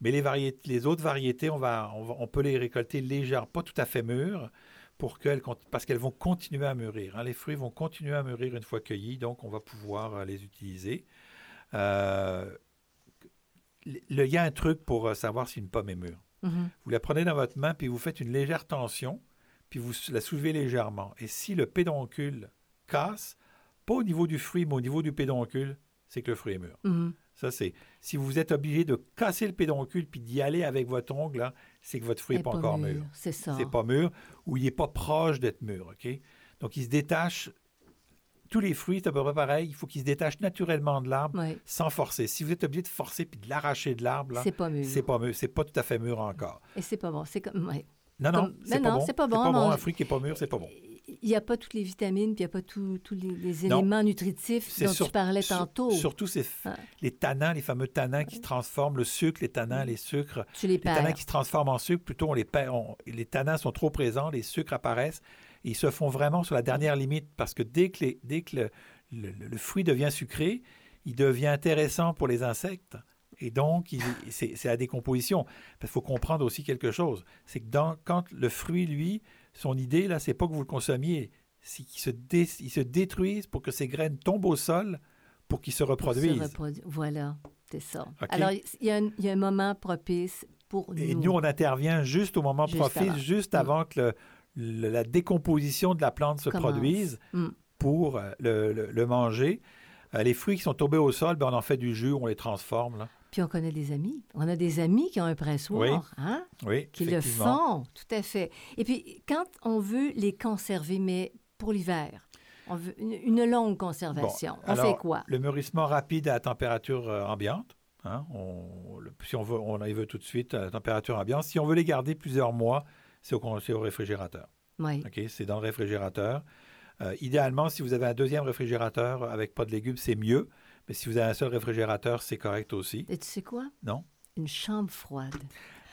Mais les, variétés, les autres variétés, on, va, on, va- on peut les récolter légères, pas tout à fait mûres, pour qu'elles, cont- parce qu'elles vont continuer à mûrir. hein. Les fruits vont continuer à mûrir une fois cueillis, donc on va pouvoir euh, les utiliser. Euh, Il y a un truc pour euh, savoir si une pomme est mûre.
Mhm.
Vous la prenez dans votre main, puis vous faites une légère tension, puis vous la soulevez légèrement. Et si le pédoncule casse, pas au niveau du fruit, mais au niveau du pédoncule, c'est que le fruit est mûr.
Mhm.
Ça, c'est. Si vous êtes obligé de casser le pédoncule puis d'y aller avec votre ongle, là, c'est que votre fruit n'est pas encore mûr.
C'est ça.
C'est pas mûr ou il n'est pas proche d'être mûr. OK? Donc, il se détache. Tous les fruits, c'est à peu près pareil. Il faut qu'ils se détachent naturellement de l'arbre sans forcer. Si vous êtes obligé de forcer puis de l'arracher de l'arbre,
C'est pas mûr.
c'est pas mûr. C'est pas tout à fait mûr encore.
Et c'est pas bon. C'est comme. ouais.
Non, non, c'est pas, bon.
pas bon
Un fruit qui n'est pas mûr, c'est pas bon.
Il n'y a pas toutes les vitamines, puis il n'y a pas tous les, les
Non.
éléments nutritifs dont
sur-
tu parlais
sur-
tantôt.
Surtout ces
Ah.
les tannins, les fameux tannins qui se transforment, le sucre, les tannins, les sucres.
tu les
Les tannins
perds.
qui se transforment en sucre, plutôt on les perd. on- les tannins sont trop présents, les sucres apparaissent. et ils se font vraiment sur la dernière limite parce que dès que, les- dès que le, le- le fruit devient sucré, il devient intéressant pour les insectes. Et donc, c'est la décomposition. Il faut comprendre aussi quelque chose. C'est que dans- quand le fruit, lui, son idée, là, c'est pas que vous le consommiez, c'est qu'il se, dé- il se détruise pour que ses graines tombent au sol pour qu'ils se reproduisent.
reprodu- Voilà, c'est ça. Alors, il y, a un- il y a un moment propice pour nous.
Et nous, on intervient juste au moment
Juste
propice,
avant.
juste
Mm.
avant que le- le- la décomposition de la plante se
Commence.
produise
Mm.
pour euh, le manger. Euh, les fruits qui sont tombés au sol, ben, on en fait du jus, on les transforme. là.
Puis on connaît des amis. On a des amis qui ont un pressoir,
Oui.
hein,
Oui,
qui le font, tout à fait. Et puis, quand on veut les conserver, mais pour l'hiver, on veut une, une longue conservation,
Bon,
on
alors,
fait quoi?
Le mûrissement rapide à température euh, ambiante. hein, on- le- si on veut, on les veut tout de suite à la température ambiante. Si on veut les garder plusieurs mois, c'est au, con- c'est au réfrigérateur.
Oui.
OK? C'est dans le réfrigérateur. Euh, idéalement, si vous avez un deuxième réfrigérateur avec pas de légumes, c'est mieux. Mais si vous avez un seul réfrigérateur, c'est correct aussi.
Et tu sais quoi?
Non?
Une chambre froide.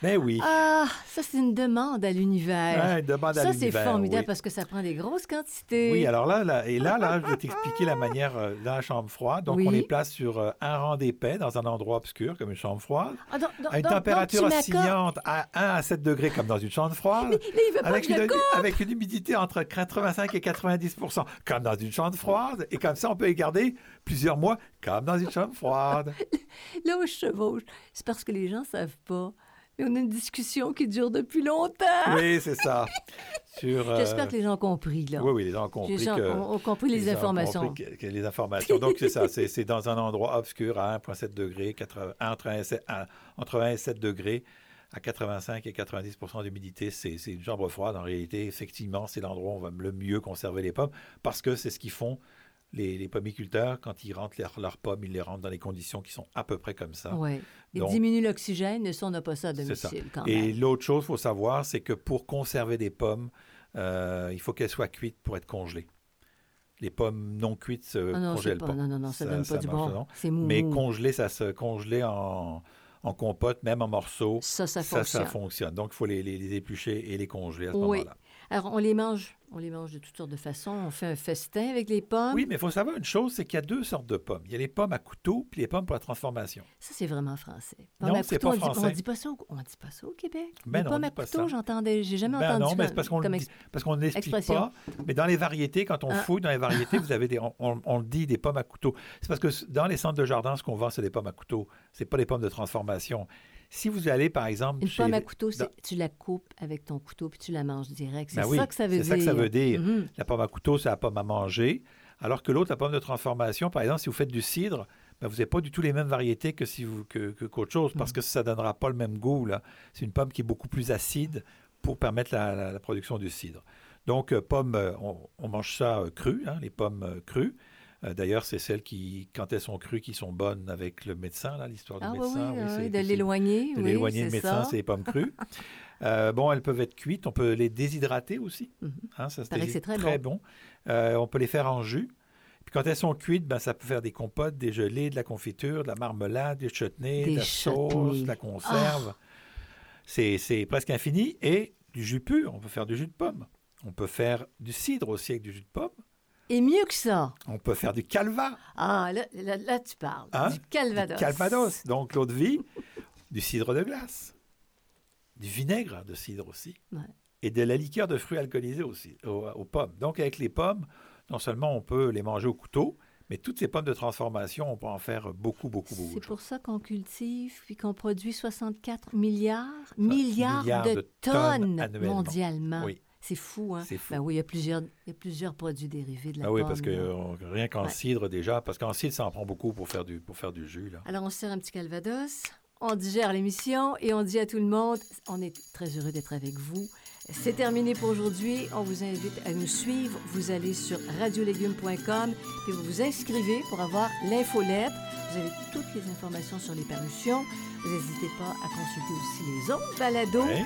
Ben oui.
Ah, ça, c'est une demande à l'univers.
Ouais, demande à
ça, c'est
l'univers,
formidable
oui.
parce que ça prend des grosses quantités.
Oui, alors là, là- et là, là, je vais t'expliquer la manière euh, dans la chambre froide. Donc,
Oui.
on les place sur euh, un rang d'épais dans un endroit obscur, comme une chambre froide,
Ah, donc- donc-
à une
donc-
température oscillante à 1 à 7 degrés, comme dans une chambre froide,
Là, il veut pas
avec
que
une, avec une humidité entre 85 et 90% comme dans une chambre froide. Et comme ça, on peut les garder plusieurs mois, comme dans une chambre froide.
Là où je chevauche, c'est parce que les gens savent pas. Mais on a une discussion qui dure depuis longtemps.
Oui, c'est ça. Sur, euh,
J'espère que les gens ont compris, là.
Oui, oui, les gens ont compris
les gens
que...
ont, compris les, informations.
compris que- que les informations. Donc, c'est ça. C'est c'est dans un endroit obscur à 1,7 degrés, 80 entre, 1 et 7 à- entre 1 et 7 degrés, à 85 et 90 d'humidité. C'est c'est une chambre froide. En réalité, effectivement, c'est l'endroit où on va le mieux conserver les pommes parce que c'est ce qu'ils font. Les, les pommiculteurs, quand ils rentrent leurs pommes, ils les rentrent dans les conditions qui sont à peu près comme ça.
Oui. Ils diminuent l'oxygène, ça, on n'a pas ça à domicile quand
Et
même.
l'autre chose, il faut savoir, c'est que pour conserver des pommes, euh, il faut qu'elles soient cuites pour être congelées. Les pommes non cuites se
Ah non,
congèlent
pas,
pas.
non, non, non, ça,
Ça-
donne
ça
pas du bon. C'est mou.
Mais
mou.
congelé, ça se congelé en, en compote, même en morceaux.
Ça, ça
Ça,
fonctionne.
ça fonctionne. Donc, il faut les, les- les éplucher et les congeler à ce
Oui.
moment-là.
Alors, on les mange. On les mange de toutes sortes de façons. On fait un festin avec les pommes.
Oui, mais il faut savoir une chose, c'est qu'il y a deux sortes de pommes. Il y a les pommes à couteau puis les pommes pour la transformation.
Ça, c'est vraiment français.
Non,
Pommes
c'est pas
on dit-
français.
On dit pas ça au, on dit pas ça au Québec.
Ben
les
non,
pommes à
dit
couteau, j'entendais, j'ai jamais
Ben
entendu
non, mais c'est parce qu'on dit- parce qu'on ne l'explique
expression.
pas. Mais dans les variétés, quand on
Ah.
fouille dans les variétés, vous avez des, on, on- dit des pommes à couteau. C'est parce que dans les centres de jardin, ce qu'on vend, c'est des pommes à couteau. C'est pas des pommes de transformation. Si vous allez, par exemple,
Une
chez
pomme à couteau, c'est-
dans-
tu la coupes avec ton couteau puis tu la manges direct. C'est
Ben oui,
ça que ça veut
c'est
dire.
ça que ça veut dire.
Mhm.
La pomme à couteau, c'est la pomme à manger. Alors que l'autre, la pomme de transformation, par exemple, si vous faites du cidre, ben, vous n'avez pas du tout les mêmes variétés que si vous que, qu'autre chose, parce
Mm.
que ça ne donnera pas le même goût. Là. C'est une pomme qui est beaucoup plus acide pour permettre la, la- la production du cidre. Donc, euh, pomme, euh, on, on mange ça euh, cru, hein, les pommes crues. Euh, D'ailleurs, c'est celles qui, quand elles sont crues, qui sont bonnes avec le médecin, là, l'histoire du
Ah oui,
médecin.
oui, oui,
que
de l'éloigner.
de
oui,
l'éloigner le médecin, c'est les pommes crues. Euh, bon, elles peuvent être cuites, on peut les déshydrater aussi.
Mhm.
Hein, ça,
c'est très
bon. Euh, on peut les faire en jus. Puis quand elles sont cuites, ben, ça peut faire des compotes, des gelées, de la confiture, de la marmelade, des chutneys,
Des
de la sauce, de la conserve. C'est, c'est presque infini. Et du jus pur, on peut faire du jus de pomme. On peut faire du cidre aussi avec du jus de pomme.
Et mieux que ça.
On peut faire du calva,
Ah, là, là, là, tu parles.
Hein?
Du calvados.
du calvados, donc l'eau de vie. du cidre de glace, du vinaigre de cidre aussi,
Ouais.
et de la liqueur de fruits alcoolisés aussi, aux, aux pommes. Donc, avec les pommes, non seulement on peut les manger au couteau, mais toutes ces pommes de transformation, on peut en faire beaucoup, beaucoup, beaucoup.
C'est pour ça qu'on cultive puis qu'on produit 64 milliards, milliards,
milliards
de,
de tonnes
tonnes, mondialement.
Oui.
C'est fou, hein?
C'est fou.
Ben oui, il y a plusieurs, il y a plusieurs produits dérivés de la
Ah oui,
pomme.
parce que rien qu'en
Ouais.
cidre déjà, parce qu'en cidre, ça en prend beaucoup pour faire du, pour faire du jus. Là.
Alors, on se sert un petit calvados, on digère l'émission et on dit à tout le monde, on est très heureux d'être avec vous. C'est terminé pour aujourd'hui. On vous invite à nous suivre. Vous allez sur radiolégumes.com et vous vous inscrivez pour avoir l'infolette. Vous avez toutes les informations sur les parutions. Vous n'hésitez pas à consulter aussi les autres balados.
Ouais.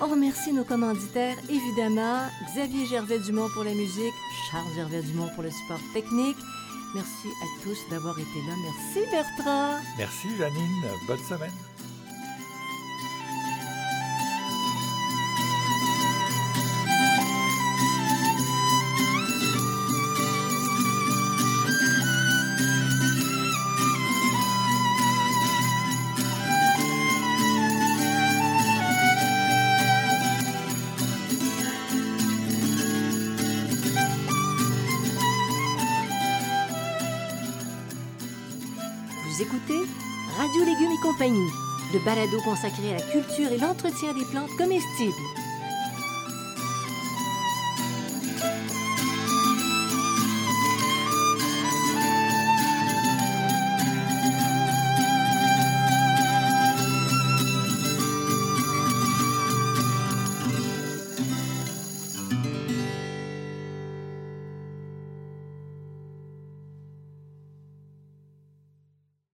On remercie nos commanditaires, évidemment. Xavier Gervais-Dumont pour la musique, Charles Gervais-Dumont pour le support technique. Merci à tous d'avoir été là. Merci Bertrand.
Merci Janine, bonne semaine.
Compagnie, le balado consacré à la culture et l'entretien des plantes comestibles.